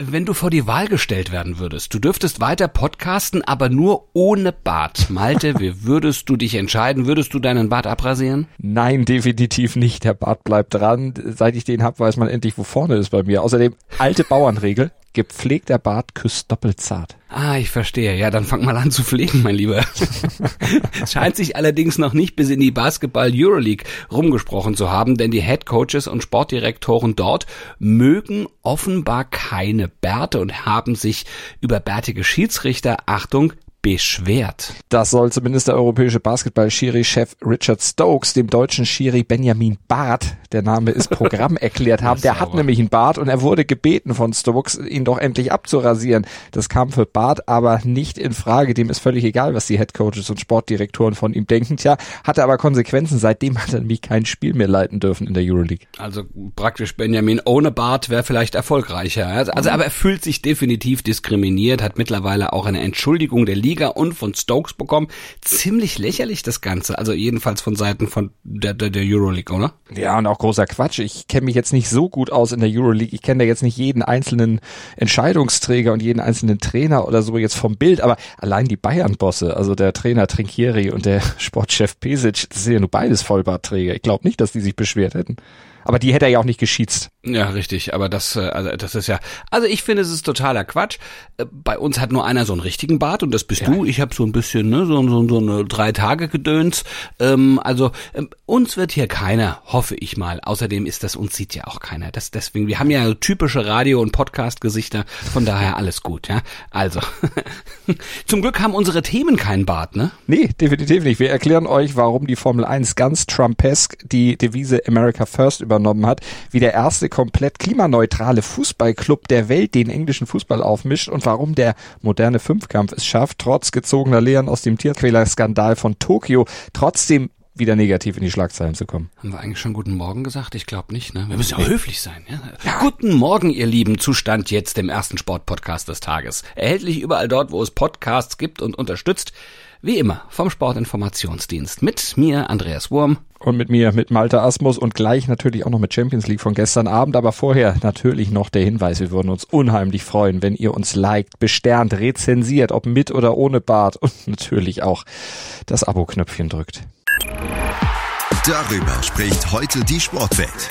Wenn du vor die Wahl gestellt werden würdest, du dürftest weiter podcasten, aber nur ohne Bart. Malte, wie würdest du dich entscheiden? Würdest du deinen Bart abrasieren? Nein, definitiv nicht. Der Bart bleibt dran. Seit ich den hab, weiß man endlich, wo vorne ist bei mir. Außerdem alte Bauernregel. Gepflegter Bart küsst doppelt zart. Ah, ich verstehe. Ja, dann fang mal an zu pflegen, mein Lieber. es scheint sich allerdings noch nicht bis in die Basketball Euroleague rumgesprochen zu haben, denn die Head Coaches und Sportdirektoren dort mögen offenbar keine Bärte und haben sich über bärtige Schiedsrichter, Achtung, beschwert. Das soll zumindest der europäische Basketball-Schiri-Chef Richard Stokes dem deutschen Schiri Benjamin Barth, der Name ist Programm, erklärt haben. Der hat nämlich einen Bart und er wurde gebeten von Stokes, ihn doch endlich abzurasieren. Das kam für Barth aber nicht in Frage. Dem ist völlig egal, was die Headcoaches und Sportdirektoren von ihm denken. Tja, hatte aber Konsequenzen. Seitdem hat er nämlich kein Spiel mehr leiten dürfen in der Euroleague. Also praktisch Benjamin ohne Bart wäre vielleicht erfolgreicher. Also, also aber er fühlt sich definitiv diskriminiert, hat mittlerweile auch eine Entschuldigung der Liga Liga und von Stokes bekommen. Ziemlich lächerlich das Ganze, also jedenfalls von Seiten von der, der, der Euroleague, oder? Ja, und auch großer Quatsch. Ich kenne mich jetzt nicht so gut aus in der Euroleague. Ich kenne da jetzt nicht jeden einzelnen Entscheidungsträger und jeden einzelnen Trainer oder so jetzt vom Bild, aber allein die Bayern-Bosse, also der Trainer Trinkieri und der Sportchef Pesic, das sind ja nur beides Vollbartträger. Ich glaube nicht, dass die sich beschwert hätten. Aber die hätte er ja auch nicht geschießt. Ja, richtig. Aber das, äh, also das ist ja, also ich finde, es ist totaler Quatsch. Äh, bei uns hat nur einer so einen richtigen Bart und das bist ja. du. Ich habe so ein bisschen, ne, so, so, so eine drei Tage Gedöns. Ähm, also ähm, uns wird hier keiner, hoffe ich mal. Außerdem ist das uns sieht ja auch keiner. Das deswegen, wir haben ja typische Radio- und Podcast-Gesichter. Von daher alles gut, ja. Also zum Glück haben unsere Themen keinen Bart, ne? Nee, definitiv nicht. Wir erklären euch, warum die Formel 1 ganz Trumpesk die Devise America First über übernommen hat, wie der erste komplett klimaneutrale Fußballclub der Welt den englischen Fußball aufmischt und warum der moderne Fünfkampf es schafft, trotz gezogener Lehren aus dem Tierquäler-Skandal von Tokio trotzdem wieder negativ in die Schlagzeilen zu kommen. Haben wir eigentlich schon guten Morgen gesagt? Ich glaube nicht, ne? Wir müssen ja höflich sein, ja? ja? Guten Morgen, ihr lieben Zustand jetzt dem ersten Sportpodcast des Tages. Erhältlich überall dort, wo es Podcasts gibt und unterstützt. Wie immer vom Sportinformationsdienst mit mir, Andreas Wurm. Und mit mir, mit Malte Asmus und gleich natürlich auch noch mit Champions League von gestern Abend. Aber vorher natürlich noch der Hinweis, wir würden uns unheimlich freuen, wenn ihr uns liked, besternt, rezensiert, ob mit oder ohne Bart und natürlich auch das Abo-Knöpfchen drückt. Darüber spricht heute die Sportwelt.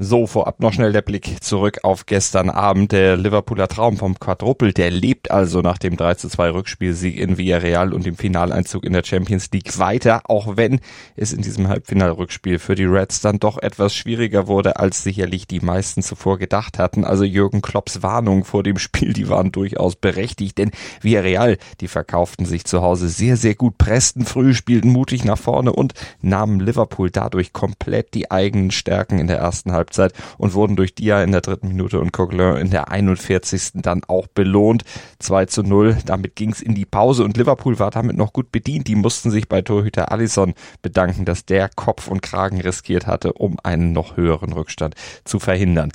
So, vorab noch schnell der Blick zurück auf gestern Abend. Der Liverpooler Traum vom Quadruppel, der lebt also nach dem 3 zu 2 Rückspielsieg in Villarreal und dem Finaleinzug in der Champions League weiter, auch wenn es in diesem Halbfinalrückspiel für die Reds dann doch etwas schwieriger wurde, als sicherlich die meisten zuvor gedacht hatten. Also Jürgen Klopps Warnung vor dem Spiel, die waren durchaus berechtigt, denn Villarreal, die verkauften sich zu Hause sehr, sehr gut, pressten früh, spielten mutig nach vorne und nahmen Liverpool dadurch komplett die eigenen Stärken in der ersten Halbzeit Halbzeit und wurden durch Dia in der dritten Minute und Coquelin in der 41. dann auch belohnt. 2 zu 0. Damit ging es in die Pause und Liverpool war damit noch gut bedient. Die mussten sich bei Torhüter Allison bedanken, dass der Kopf und Kragen riskiert hatte, um einen noch höheren Rückstand zu verhindern.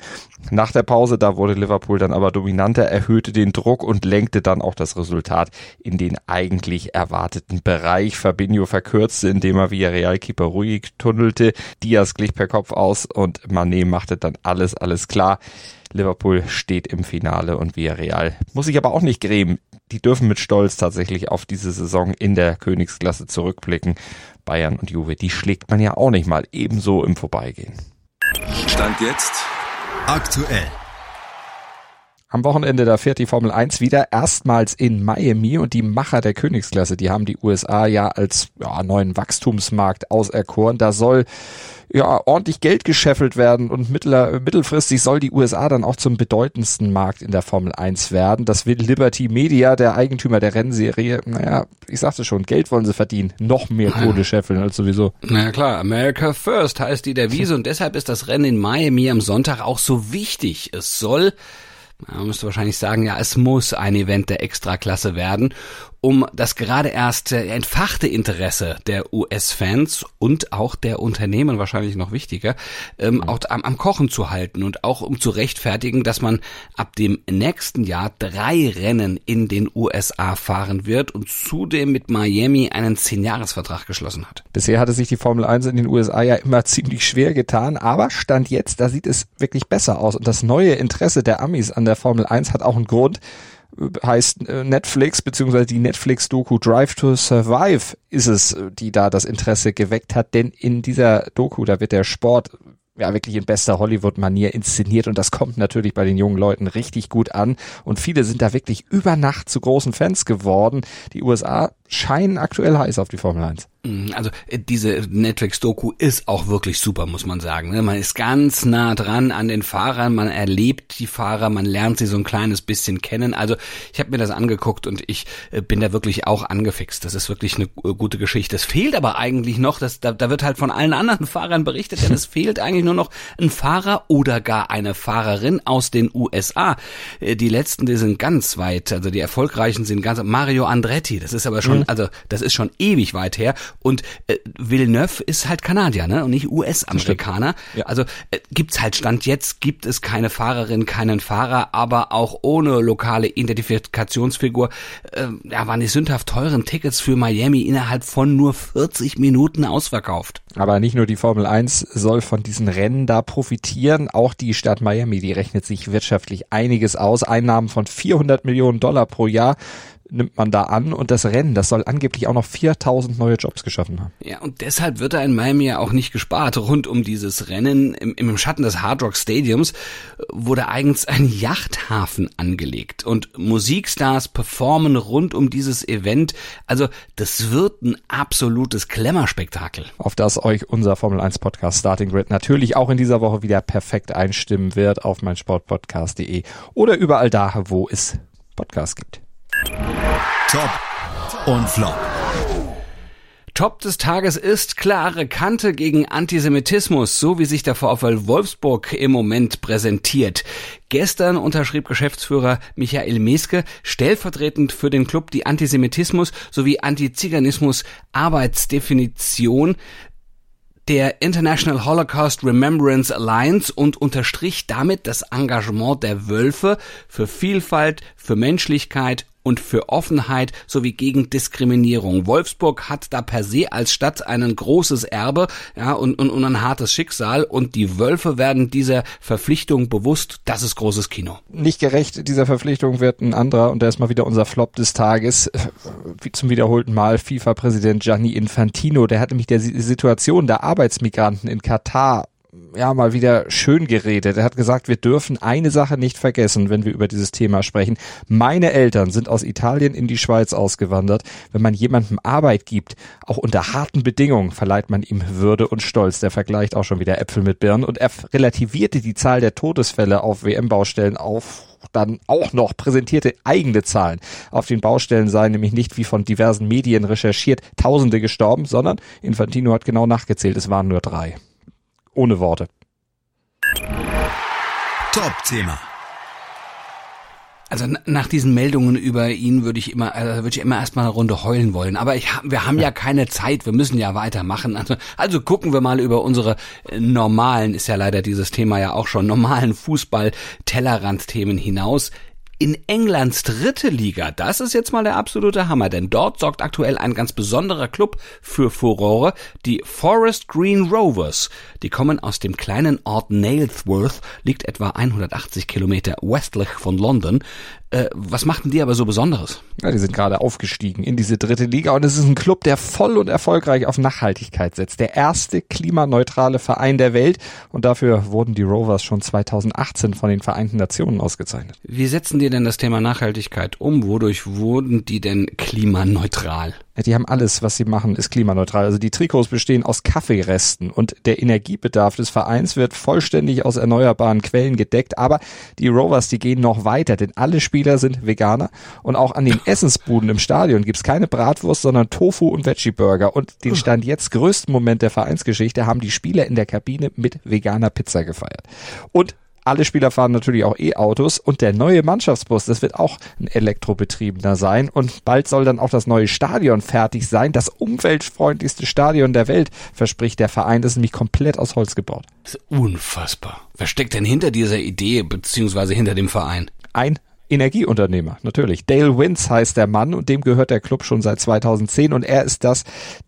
Nach der Pause, da wurde Liverpool dann aber dominanter, erhöhte den Druck und lenkte dann auch das Resultat in den eigentlich erwarteten Bereich. Fabinho verkürzte, indem er via Realkeeper ruhig tunnelte. Diaz glich per Kopf aus und Mané machte dann alles, alles klar. Liverpool steht im Finale und Villarreal muss sich aber auch nicht grämen. Die dürfen mit Stolz tatsächlich auf diese Saison in der Königsklasse zurückblicken. Bayern und Juve, die schlägt man ja auch nicht mal ebenso im Vorbeigehen. Stand jetzt Aktuell. Am Wochenende, da fährt die Formel 1 wieder erstmals in Miami und die Macher der Königsklasse, die haben die USA ja als ja, neuen Wachstumsmarkt auserkoren. Da soll ja, ordentlich Geld gescheffelt werden und mittler, mittelfristig soll die USA dann auch zum bedeutendsten Markt in der Formel 1 werden. Das will Liberty Media, der Eigentümer der Rennserie. Naja, ich sagte schon, Geld wollen sie verdienen. Noch mehr Kohle scheffeln als sowieso. Na klar, America First heißt die Devise und deshalb ist das Rennen in Miami am Sonntag auch so wichtig. Es soll man müsste wahrscheinlich sagen, ja, es muss ein Event der Extraklasse werden um das gerade erst äh, entfachte Interesse der US-Fans und auch der Unternehmen wahrscheinlich noch wichtiger, ähm, mhm. auch am, am, Kochen zu halten und auch um zu rechtfertigen, dass man ab dem nächsten Jahr drei Rennen in den USA fahren wird und zudem mit Miami einen Zehn-Jahres-Vertrag geschlossen hat. Bisher hatte sich die Formel 1 in den USA ja immer ziemlich schwer getan, aber Stand jetzt, da sieht es wirklich besser aus und das neue Interesse der Amis an der Formel 1 hat auch einen Grund, heißt äh, Netflix, beziehungsweise die Netflix-Doku Drive to Survive ist es, die da das Interesse geweckt hat, denn in dieser Doku, da wird der Sport ja wirklich in bester Hollywood-Manier inszeniert und das kommt natürlich bei den jungen Leuten richtig gut an und viele sind da wirklich über Nacht zu großen Fans geworden. Die USA scheinen aktuell heiß auf die Formel 1. Mhm, also äh, diese Netflix-Doku ist auch wirklich super, muss man sagen. Ne? Man ist ganz nah dran an den Fahrern, man erlebt die Fahrer, man lernt sie so ein kleines bisschen kennen. Also ich habe mir das angeguckt und ich äh, bin da wirklich auch angefixt. Das ist wirklich eine äh, gute Geschichte. Es fehlt aber eigentlich noch, dass da, da wird halt von allen anderen Fahrern berichtet, denn es fehlt eigentlich nur noch ein Fahrer oder gar eine Fahrerin aus den USA. Die letzten, die sind ganz weit, also die erfolgreichen sind ganz Mario Andretti. Das ist aber schon, mhm. also das ist schon ewig weit her und äh, Villeneuve ist halt Kanadier, ne? Und nicht US-Amerikaner. Ja. Also äh, gibt's halt Stand jetzt, gibt es keine Fahrerin, keinen Fahrer, aber auch ohne lokale Identifikationsfigur, äh, ja, waren die sündhaft teuren Tickets für Miami innerhalb von nur 40 Minuten ausverkauft. Aber nicht nur die Formel 1 soll von diesen Rennen da profitieren, auch die Stadt Miami, die rechnet sich wirtschaftlich einiges aus. Einnahmen von 400 Millionen Dollar pro Jahr nimmt man da an und das Rennen, das soll angeblich auch noch 4000 neue Jobs geschaffen haben. Ja, und deshalb wird da in Miami ja auch nicht gespart. Rund um dieses Rennen im, im Schatten des Hard Rock Stadiums wurde eigens ein Yachthafen angelegt und Musikstars performen rund um dieses Event. Also das wird ein absolutes Klemmerspektakel. Auf das euch unser Formel 1 Podcast Starting Grid natürlich auch in dieser Woche wieder perfekt einstimmen wird auf meinsportpodcast.de oder überall da, wo es Podcasts gibt. Top und Flop. Top des Tages ist klare Kante gegen Antisemitismus, so wie sich der VfL Wolfsburg im Moment präsentiert. Gestern unterschrieb Geschäftsführer Michael Meske stellvertretend für den Club die Antisemitismus sowie Antiziganismus Arbeitsdefinition der International Holocaust Remembrance Alliance und unterstrich damit das Engagement der Wölfe für Vielfalt, für Menschlichkeit und für Offenheit sowie gegen Diskriminierung. Wolfsburg hat da per se als Stadt ein großes Erbe ja, und, und, und ein hartes Schicksal und die Wölfe werden dieser Verpflichtung bewusst. Das ist großes Kino. Nicht gerecht dieser Verpflichtung wird ein anderer und der ist mal wieder unser Flop des Tages. Wie zum wiederholten Mal FIFA-Präsident Gianni Infantino. Der hat nämlich der Situation der Arbeitsmigranten in Katar ja mal wieder schön geredet. Er hat gesagt, wir dürfen eine Sache nicht vergessen, wenn wir über dieses Thema sprechen. Meine Eltern sind aus Italien in die Schweiz ausgewandert. Wenn man jemandem Arbeit gibt, auch unter harten Bedingungen, verleiht man ihm Würde und Stolz. Der vergleicht auch schon wieder Äpfel mit Birnen und er relativierte die Zahl der Todesfälle auf WM-Baustellen auf dann auch noch präsentierte eigene Zahlen. Auf den Baustellen seien nämlich nicht wie von diversen Medien recherchiert Tausende gestorben, sondern Infantino hat genau nachgezählt, es waren nur drei ohne Worte. Top-Thema. Also nach diesen Meldungen über ihn würde ich immer, also würde ich immer erstmal eine Runde heulen wollen. Aber ich, wir haben ja keine Zeit, wir müssen ja weitermachen. Also, also gucken wir mal über unsere äh, normalen, ist ja leider dieses Thema ja auch schon, normalen Fußball-Tellerrand-Themen hinaus in Englands dritte Liga. Das ist jetzt mal der absolute Hammer, denn dort sorgt aktuell ein ganz besonderer Club für Furore, die Forest Green Rovers. Die kommen aus dem kleinen Ort Nailsworth, liegt etwa 180 Kilometer westlich von London. Äh, was machten die aber so Besonderes? Ja, die sind gerade aufgestiegen in diese dritte Liga und es ist ein Club, der voll und erfolgreich auf Nachhaltigkeit setzt. Der erste klimaneutrale Verein der Welt und dafür wurden die Rovers schon 2018 von den Vereinten Nationen ausgezeichnet. Wie setzen die denn das Thema Nachhaltigkeit um? Wodurch wurden die denn klimaneutral? Ja, die haben alles, was sie machen, ist klimaneutral. Also die Trikots bestehen aus Kaffeeresten und der Energiebedarf des Vereins wird vollständig aus erneuerbaren Quellen gedeckt. Aber die Rovers, die gehen noch weiter, denn alle Spieler sind Veganer und auch an den Essensbuden im Stadion gibt's keine Bratwurst, sondern Tofu und Veggie-Burger. Und den Stand jetzt größten Moment der Vereinsgeschichte haben die Spieler in der Kabine mit veganer Pizza gefeiert. Und alle Spieler fahren natürlich auch E-Autos und der neue Mannschaftsbus, das wird auch ein elektrobetriebener sein und bald soll dann auch das neue Stadion fertig sein. Das umweltfreundlichste Stadion der Welt, verspricht der Verein. Das ist nämlich komplett aus Holz gebaut. Das ist unfassbar. Wer steckt denn hinter dieser Idee beziehungsweise hinter dem Verein? Ein Energieunternehmer, natürlich. Dale Wins heißt der Mann und dem gehört der Club schon seit 2010 und er ist das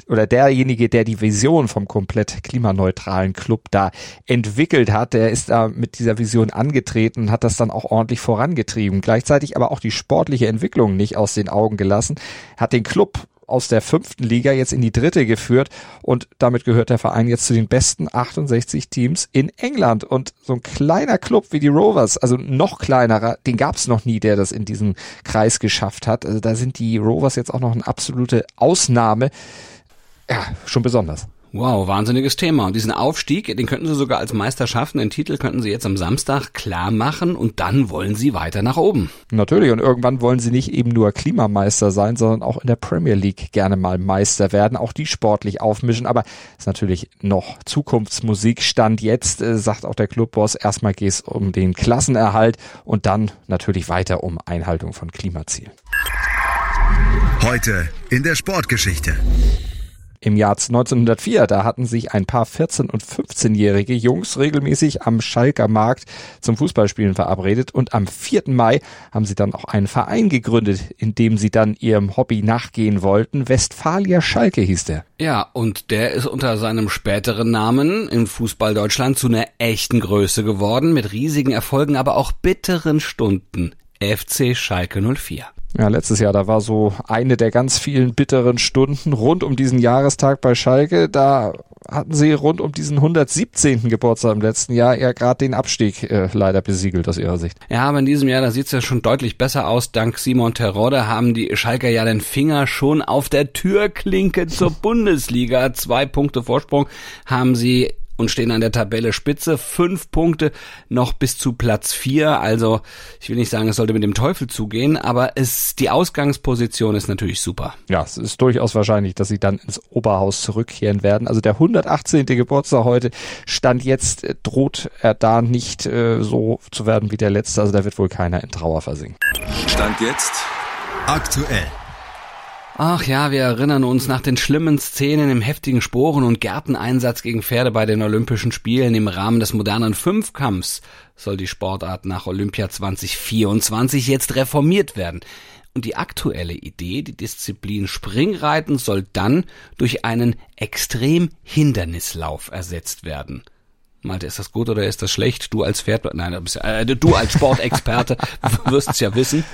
oder derjenige, der die Vision vom komplett klimaneutralen Club da entwickelt hat. Er ist da mit dieser Vision angetreten hat das dann auch ordentlich vorangetrieben. Gleichzeitig aber auch die sportliche Entwicklung nicht aus den Augen gelassen, hat den Club aus der fünften Liga jetzt in die dritte geführt und damit gehört der Verein jetzt zu den besten 68 Teams in England und so ein kleiner Club wie die Rovers, also noch kleinerer, den gab es noch nie, der das in diesen Kreis geschafft hat. Also da sind die Rovers jetzt auch noch eine absolute Ausnahme. Ja, schon besonders. Wow, wahnsinniges Thema. Und diesen Aufstieg, den könnten Sie sogar als Meister schaffen. Den Titel könnten Sie jetzt am Samstag klar machen und dann wollen Sie weiter nach oben. Natürlich. Und irgendwann wollen Sie nicht eben nur Klimameister sein, sondern auch in der Premier League gerne mal Meister werden. Auch die sportlich aufmischen. Aber ist natürlich noch Zukunftsmusik. Stand jetzt, äh, sagt auch der Clubboss, erstmal geht es um den Klassenerhalt und dann natürlich weiter um Einhaltung von Klimazielen. Heute in der Sportgeschichte. Im Jahr 1904, da hatten sich ein paar 14- und 15-jährige Jungs regelmäßig am Schalker Markt zum Fußballspielen verabredet und am 4. Mai haben sie dann auch einen Verein gegründet, in dem sie dann ihrem Hobby nachgehen wollten. Westfalia Schalke hieß der. Ja, und der ist unter seinem späteren Namen in Fußball Deutschland zu einer echten Größe geworden, mit riesigen Erfolgen, aber auch bitteren Stunden. FC Schalke 04. Ja, letztes Jahr, da war so eine der ganz vielen bitteren Stunden rund um diesen Jahrestag bei Schalke. Da hatten sie rund um diesen 117. Geburtstag im letzten Jahr ja gerade den Abstieg äh, leider besiegelt aus ihrer Sicht. Ja, aber in diesem Jahr, da sieht's ja schon deutlich besser aus. Dank Simon Terodde haben die Schalker ja den Finger schon auf der Türklinke zur Bundesliga. Zwei Punkte Vorsprung haben sie und stehen an der Tabelle Spitze. Fünf Punkte noch bis zu Platz vier. Also ich will nicht sagen, es sollte mit dem Teufel zugehen, aber es, die Ausgangsposition ist natürlich super. Ja, es ist durchaus wahrscheinlich, dass sie dann ins Oberhaus zurückkehren werden. Also der 118. Geburtstag heute stand jetzt, äh, droht er da nicht äh, so zu werden wie der letzte. Also da wird wohl keiner in Trauer versinken. Stand jetzt Aktuell. Ach ja, wir erinnern uns nach den schlimmen Szenen im heftigen Sporen- und Gärteneinsatz gegen Pferde bei den Olympischen Spielen im Rahmen des modernen Fünfkampfs soll die Sportart nach Olympia 2024 jetzt reformiert werden. Und die aktuelle Idee, die Disziplin Springreiten soll dann durch einen Extrem-Hindernislauf ersetzt werden. Malte, ist das gut oder ist das schlecht? Du als Pferd, nein, äh, du als Sportexperte wirst es ja wissen.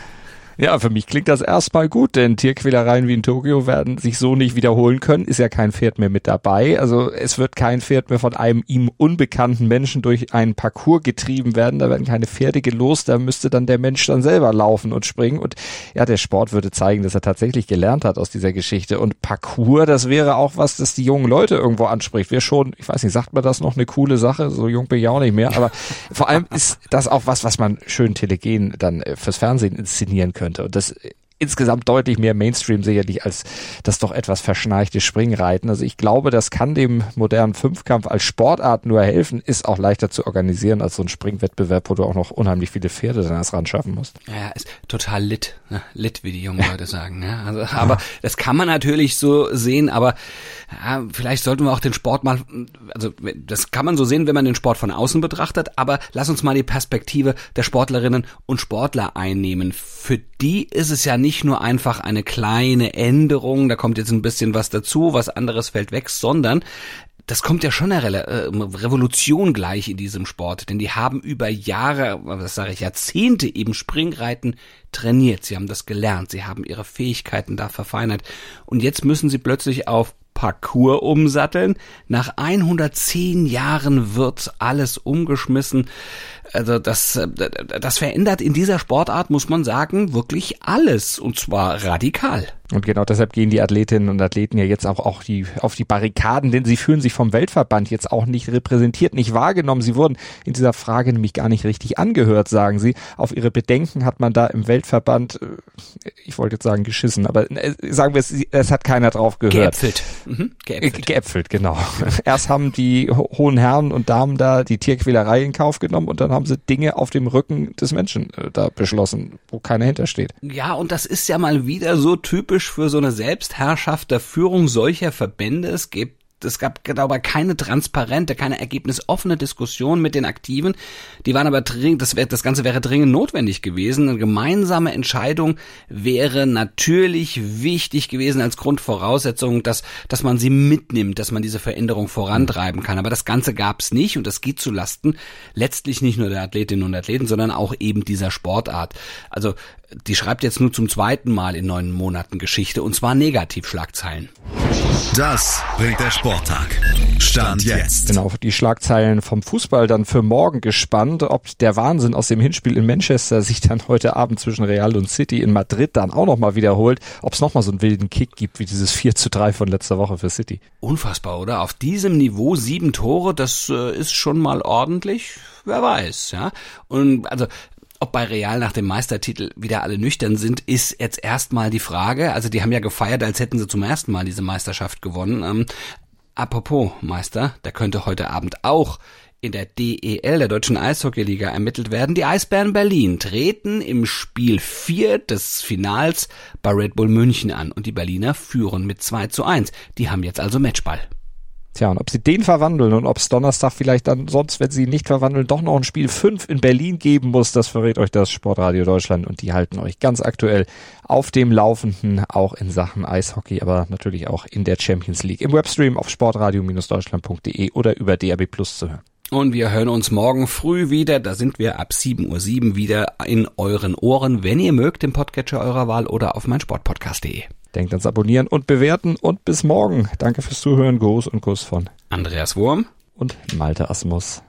Ja, für mich klingt das erstmal gut, denn Tierquälereien wie in Tokio werden sich so nicht wiederholen können. Ist ja kein Pferd mehr mit dabei. Also es wird kein Pferd mehr von einem ihm unbekannten Menschen durch einen Parcours getrieben werden. Da werden keine Pferde gelost. Da müsste dann der Mensch dann selber laufen und springen. Und ja, der Sport würde zeigen, dass er tatsächlich gelernt hat aus dieser Geschichte. Und Parcours, das wäre auch was, das die jungen Leute irgendwo anspricht. Wir schon, ich weiß nicht, sagt man das noch eine coole Sache? So jung bin ich auch nicht mehr. Aber vor allem ist das auch was, was man schön telegen dann äh, fürs Fernsehen inszenieren könnte könnte. Und das insgesamt deutlich mehr Mainstream sicherlich als das doch etwas verschnarchte Springreiten. Also ich glaube, das kann dem modernen Fünfkampf als Sportart nur helfen, ist auch leichter zu organisieren als so ein Springwettbewerb, wo du auch noch unheimlich viele Pferde dann erst ran schaffen musst. Ja, ist total lit, ne? lit, wie die jungen Leute sagen. Ne? Also, aber das kann man natürlich so sehen, aber ja, vielleicht sollten wir auch den Sport mal, also das kann man so sehen, wenn man den Sport von außen betrachtet, aber lass uns mal die Perspektive der Sportlerinnen und Sportler einnehmen. Für die ist es ja nicht nur einfach eine kleine Änderung, da kommt jetzt ein bisschen was dazu, was anderes fällt weg, sondern das kommt ja schon eine Re äh, Revolution gleich in diesem Sport, denn die haben über Jahre, was sage ich, Jahrzehnte eben Springreiten trainiert. Sie haben das gelernt, sie haben ihre Fähigkeiten da verfeinert. Und jetzt müssen sie plötzlich auf Parcours umsatteln. Nach 110 Jahren wird alles umgeschmissen. Also das, äh, das verändert in dieser Sportart, muss man sagen, wirklich alles und zwar radikal. Und genau deshalb gehen die Athletinnen und Athleten ja jetzt auch, auch die, auf die Barrikaden, denn sie fühlen sich vom Weltverband jetzt auch nicht repräsentiert, nicht wahrgenommen. Sie wurden in dieser Frage nämlich gar nicht richtig angehört, sagen sie. Auf ihre Bedenken hat man da im Weltverband, äh, ich wollte jetzt sagen geschissen, aber äh, sagen wir es, es hat keiner drauf gehört. Geäpfelt. Mhm, geäpfelt. Geäpfelt, genau. Erst haben die hohen Herren und Damen da die Tierquälerei in Kauf genommen und dann haben sie Dinge auf dem Rücken des Menschen äh, da beschlossen, wo keiner hintersteht. Ja, und das ist ja mal wieder so typisch für so eine Selbstherrschaft der Führung solcher Verbände. Es gibt es gab dabei keine transparente, keine ergebnisoffene Diskussion mit den Aktiven. Die waren aber dringend, das, wär, das Ganze wäre dringend notwendig gewesen. Eine gemeinsame Entscheidung wäre natürlich wichtig gewesen als Grundvoraussetzung, dass, dass man sie mitnimmt, dass man diese Veränderung vorantreiben kann. Aber das Ganze gab es nicht und das geht zu Lasten letztlich nicht nur der Athletinnen und Athleten, sondern auch eben dieser Sportart. Also die schreibt jetzt nur zum zweiten Mal in neun Monaten Geschichte und zwar Negativschlagzeilen. Das bringt der Sporttag. Stand jetzt. Genau, die Schlagzeilen vom Fußball dann für morgen gespannt, ob der Wahnsinn aus dem Hinspiel in Manchester sich dann heute Abend zwischen Real und City in Madrid dann auch nochmal wiederholt, ob es nochmal so einen wilden Kick gibt wie dieses 4 zu 3 von letzter Woche für City. Unfassbar, oder? Auf diesem Niveau sieben Tore, das äh, ist schon mal ordentlich wer weiß, ja. Und also ob bei Real nach dem Meistertitel wieder alle nüchtern sind, ist jetzt erstmal die Frage. Also die haben ja gefeiert, als hätten sie zum ersten Mal diese Meisterschaft gewonnen. Ähm, apropos Meister, der könnte heute Abend auch in der DEL, der Deutschen Eishockeyliga, ermittelt werden. Die Eisbären Berlin treten im Spiel 4 des Finals bei Red Bull München an und die Berliner führen mit 2 zu 1. Die haben jetzt also Matchball. Tja, und ob sie den verwandeln und ob es Donnerstag vielleicht dann sonst, wenn sie ihn nicht verwandeln, doch noch ein Spiel 5 in Berlin geben muss, das verrät euch das Sportradio Deutschland und die halten euch ganz aktuell auf dem Laufenden, auch in Sachen Eishockey, aber natürlich auch in der Champions League. Im Webstream auf sportradio-deutschland.de oder über DAB Plus zu hören. Und wir hören uns morgen früh wieder. Da sind wir ab 7.07 Uhr wieder in euren Ohren, wenn ihr mögt, im Podcatcher eurer Wahl oder auf meinsportpodcast.de. Denkt ans Abonnieren und Bewerten und bis morgen. Danke fürs Zuhören. Gruß und Kuss von Andreas Wurm und Malte Asmus.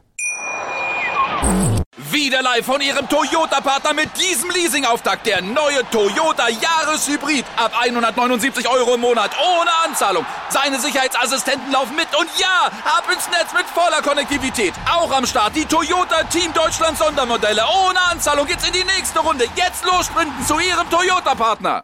Wieder live von Ihrem Toyota-Partner mit diesem Leasing-Auftakt. Der neue Toyota Jahreshybrid. Ab 179 Euro im Monat. Ohne Anzahlung. Seine Sicherheitsassistenten laufen mit. Und ja, ab ins Netz mit voller Konnektivität. Auch am Start die Toyota Team Deutschland Sondermodelle. Ohne Anzahlung geht's in die nächste Runde. Jetzt los sprinten zu Ihrem Toyota-Partner.